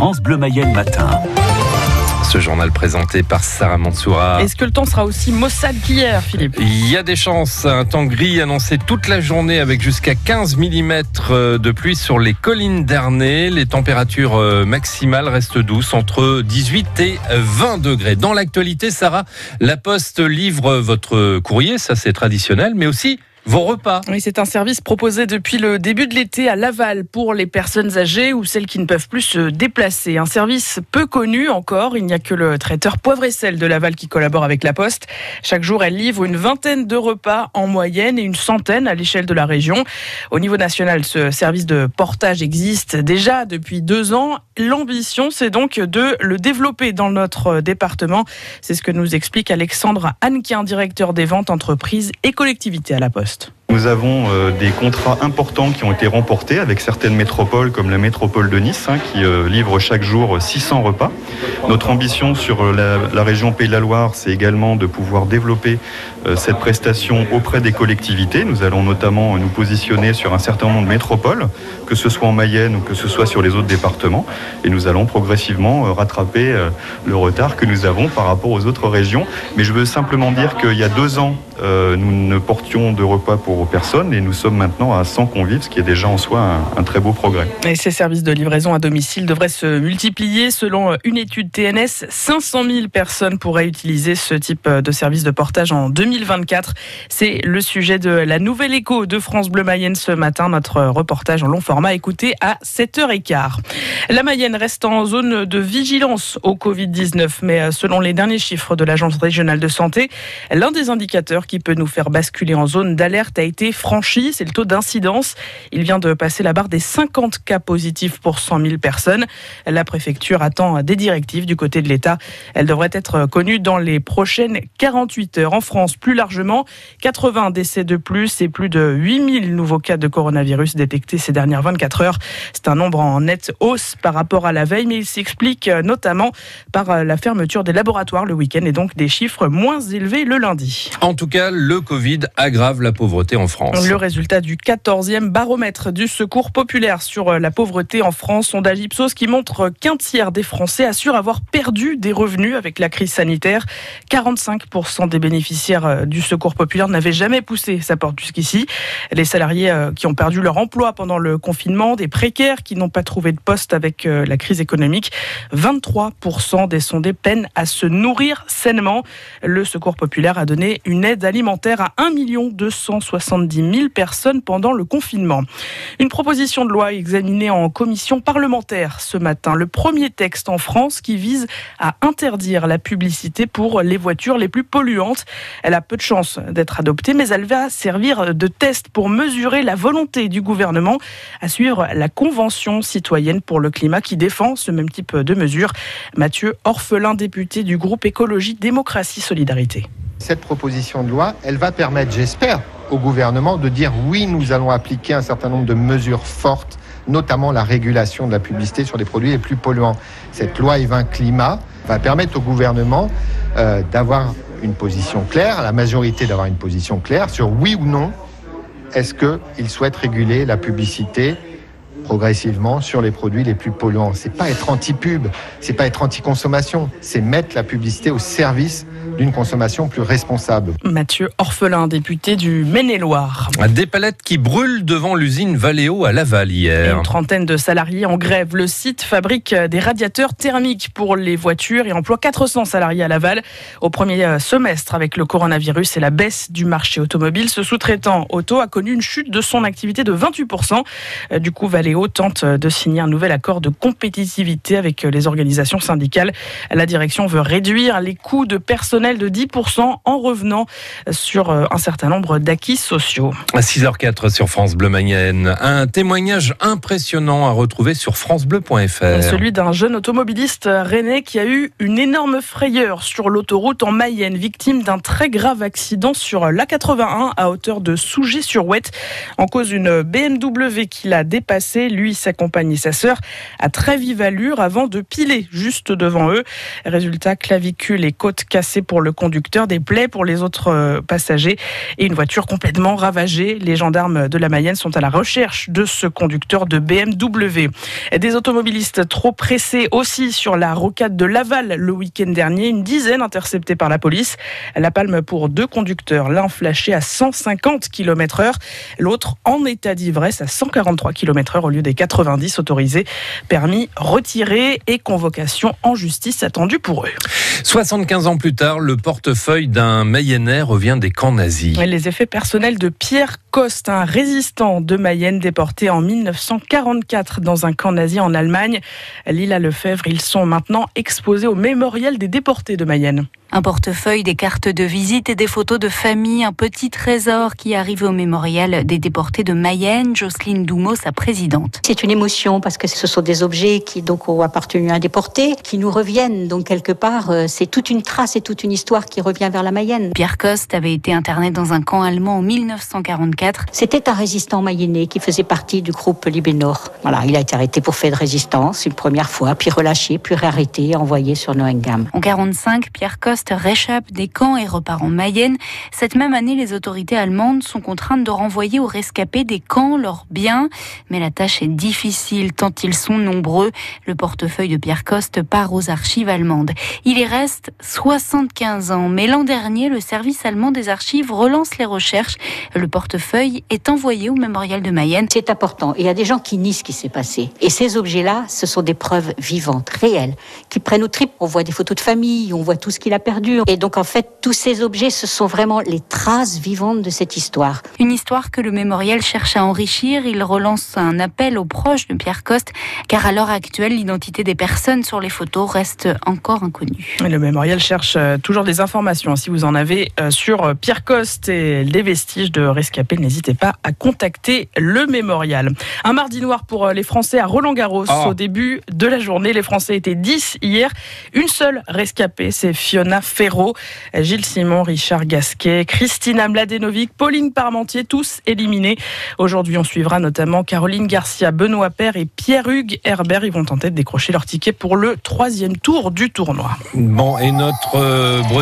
France Bleu Mayenne matin. Ce journal présenté par Sarah Mansoura. Est-ce que le temps sera aussi maussade qu'hier, Philippe? Il y a des chances. Un temps gris annoncé toute la journée avec jusqu'à 15 mm de pluie sur les collines d'Ernée. Les températures euh, maximales restent douces entre 18 et 20 degrés. Dans l'actualité, Sarah, la Poste livre votre courrier, ça c'est traditionnel, mais aussi vos repas. Oui, c'est un service proposé depuis le début de l'été à Laval pour les personnes âgées ou celles qui ne peuvent plus se déplacer. Un service peu connu encore. Il n'y a que le traiteur poivre et sel de Laval qui collabore avec la Poste. Chaque jour, elle livre une vingtaine de repas en moyenne et une centaine à l'échelle de la région. Au niveau national, ce service de portage existe déjà depuis deux ans. L'ambition, c'est donc de le développer dans notre département. C'est ce que nous explique Alexandre Hannequin, directeur des ventes entreprises et collectivités à la Poste. Podcast. Nous avons euh, des contrats importants qui ont été remportés avec certaines métropoles comme la métropole de Nice hein, qui euh, livre chaque jour 600 repas. Notre ambition sur euh, la, région Pays de la Loire, c'est également de pouvoir développer cette prestation auprès des collectivités. Nous allons notamment nous positionner sur un certain nombre de métropoles, que ce soit en Mayenne ou que ce soit sur les autres départements. Et nous allons progressivement rattraper le retard que nous avons par rapport aux autres régions. Mais je veux simplement dire qu'il y a deux ans, nous ne portions de repas pour personnes et nous sommes maintenant à 100 convives, ce qui est déjà en soi un, très beau progrès. Et ces services de livraison à domicile devraient se multiplier. Selon une étude TNS, 500 000 personnes pourraient utiliser ce type de service de portage en 2024. C'est le sujet de la nouvelle écho de France Bleu Mayenne ce matin. Notre reportage en long format écouté à 7h15. La Mayenne reste en zone de vigilance au Covid-19, mais selon les derniers chiffres de l'Agence régionale de santé, l'un des indicateurs qui peut nous faire basculer en zone d'alerte a franchi, c'est le taux d'incidence. Il vient de passer la barre des 50 cas positifs pour 100 000 personnes. La préfecture attend des directives du côté de l'État. Elles devraient être connues dans les prochaines 48 heures. En France, plus largement, 80 décès de plus et plus de 8000 nouveaux cas de coronavirus détectés ces dernières 24 heures. C'est un nombre en nette hausse par rapport à la veille, mais il s'explique notamment par la fermeture des laboratoires le week-end et donc des chiffres moins élevés le lundi. En tout cas, le Covid aggrave la pauvreté Le résultat du 14e baromètre du secours populaire sur euh, la pauvreté en France, sondage Ipsos qui montre qu'un tiers des Français assurent avoir perdu des revenus avec la crise sanitaire. 45% des bénéficiaires euh, du secours populaire n'avaient jamais poussé sa porte jusqu'ici. Les salariés euh, qui ont perdu leur emploi pendant le confinement, des précaires qui n'ont pas trouvé de poste avec la crise économique, 23% des sondés peinent à se nourrir sainement. Le secours populaire a donné une aide alimentaire à 1 260 70 000 personnes pendant le confinement. Une proposition de loi examinée en commission parlementaire ce matin. Le premier texte en France qui vise à interdire la publicité pour les voitures les plus polluantes. Elle a peu de chances d'être adoptée, mais elle va servir de test pour mesurer la volonté du gouvernement à suivre la Convention citoyenne pour le climat qui défend ce même type de mesures. Mathieu Orphelin, député du groupe Écologie Démocratie Solidarité. Cette proposition de loi, elle va permettre, j'espère, au gouvernement de dire oui, nous allons appliquer un certain nombre de mesures fortes, notamment la régulation de la publicité sur les produits les plus polluants. Cette loi E20 climat va permettre au gouvernement euh, d'avoir une position claire, la majorité d'avoir une position claire sur oui ou non est-ce qu'il souhaite réguler la publicité progressivement sur les produits les plus polluants. C'est pas être anti-pub, c'est pas être anti-consommation, c'est mettre la publicité au service d'une consommation plus responsable. Mathieu Orphelin, député du Maine-et-Loire. Des palettes qui brûlent devant l'usine Valeo à Laval hier. Une trentaine de salariés en grève. Le site fabrique des radiateurs thermiques pour les voitures et emploie 400 salariés à Laval. Au premier euh, semestre, avec le coronavirus et la baisse du marché automobile, ce sous-traitant auto a connu une chute de son activité de 28%. Euh, du coup, Valeo tente de signer un nouvel accord de compétitivité avec les organisations syndicales. La direction veut réduire les coûts de personnel de 10% en revenant sur euh, un certain nombre d'acquis sociaux. À 6h04 sur France Bleu Mayenne, un témoignage impressionnant à retrouver sur francebleu.fr. Celui d'un jeune automobiliste rennais qui a eu une énorme frayeur sur l'autoroute en Mayenne, victime d'un très grave accident sur l'A81 à hauteur de Sougé-sur-Ouette. En cause une BMW qui l'a dépassé, lui, sa compagne et sa sœur, à très vive allure avant de piler juste devant eux. Résultat, clavicule et côte cassées pour le conducteur, des plaies pour les autres euh, passagers et une voiture complètement ravagée. Les gendarmes de la Mayenne sont à la recherche de ce conducteur de BMW. Des automobilistes trop pressés aussi sur la rocade de Laval le week-end dernier, une dizaine interceptés par la police. La palme pour deux conducteurs, l'un flashé à 150 km heure, l'autre en état d'ivresse à 143 km heure au lieu des 90 autorisés. Permis retiré et convocation en justice attendue pour eux. 75 ans plus tard, le portefeuille d'un Mayennais revient des camps nazis. Les effets personnels de Pierre Coste, un résistant de Mayenne déporté en 1944 dans un camp nazi en Allemagne. Lila Lefebvre, ils sont maintenant exposés au mémorial des déportés de Mayenne. Un portefeuille, des cartes de visite et des photos de famille, un petit trésor qui arrive au mémorial des déportés de Mayenne. Jocelyne Doumeau, sa présidente. C'est une émotion parce que ce sont des objets qui donc ont appartenu à un déporté, qui nous reviennent. Donc quelque part, euh, c'est toute une trace et toute une histoire qui revient vers la Mayenne. Pierre Coste avait été interné dans un camp allemand en 1944. C'était un résistant mayennais qui faisait partie du groupe Libénor. Voilà, il a été arrêté pour fait de résistance une première fois, puis relâché, puis réarrêté, envoyé sur Noengam. En 45, Pierre Coste réchappe des camps et repart en Mayenne. Cette même année, les autorités allemandes sont contraintes de renvoyer aux rescapés des camps leurs biens. Mais la tâche est difficile tant ils sont nombreux. Le portefeuille de Pierre Coste part aux archives allemandes. Il y reste 75 ans. Mais l'an dernier, le service allemand des archives relance les recherches. Le portefeuille est envoyé au mémorial de Mayenne. C'est important. Il y a des gens qui nient ce qui s'est passé. Et ces objets-là, ce sont des preuves vivantes, réelles, qui prennent au trip. On voit des photos de famille, on voit tout ce qu'il a perdu et donc en fait, tous ces objets, ce sont vraiment les traces vivantes de cette histoire. Une histoire que le mémorial cherche à enrichir. Il relance un appel aux proches de Pierre Coste, car à l'heure actuelle, l'identité des personnes sur les photos reste encore inconnue. Le mémorial cherche euh, toujours des informations. Si vous en avez euh, sur euh, Pierre Coste et les vestiges de rescapés, n'hésitez pas à contacter le mémorial. Un mardi noir pour les Français à Roland-Garros. Oh. Au début de la journée, les Français étaient 10 hier. Une seule rescapée, c'est Fiona Ferro, Gilles Simon, Richard Gasquet, Christina Mladenovic, Pauline Parmentier, tous éliminés. Aujourd'hui, on suivra notamment Caroline Garcia, Benoît Père et Pierre-Hugues Herbert. Ils vont tenter de décrocher leur ticket pour le troisième tour du tournoi. Bon, et notre euh, Breton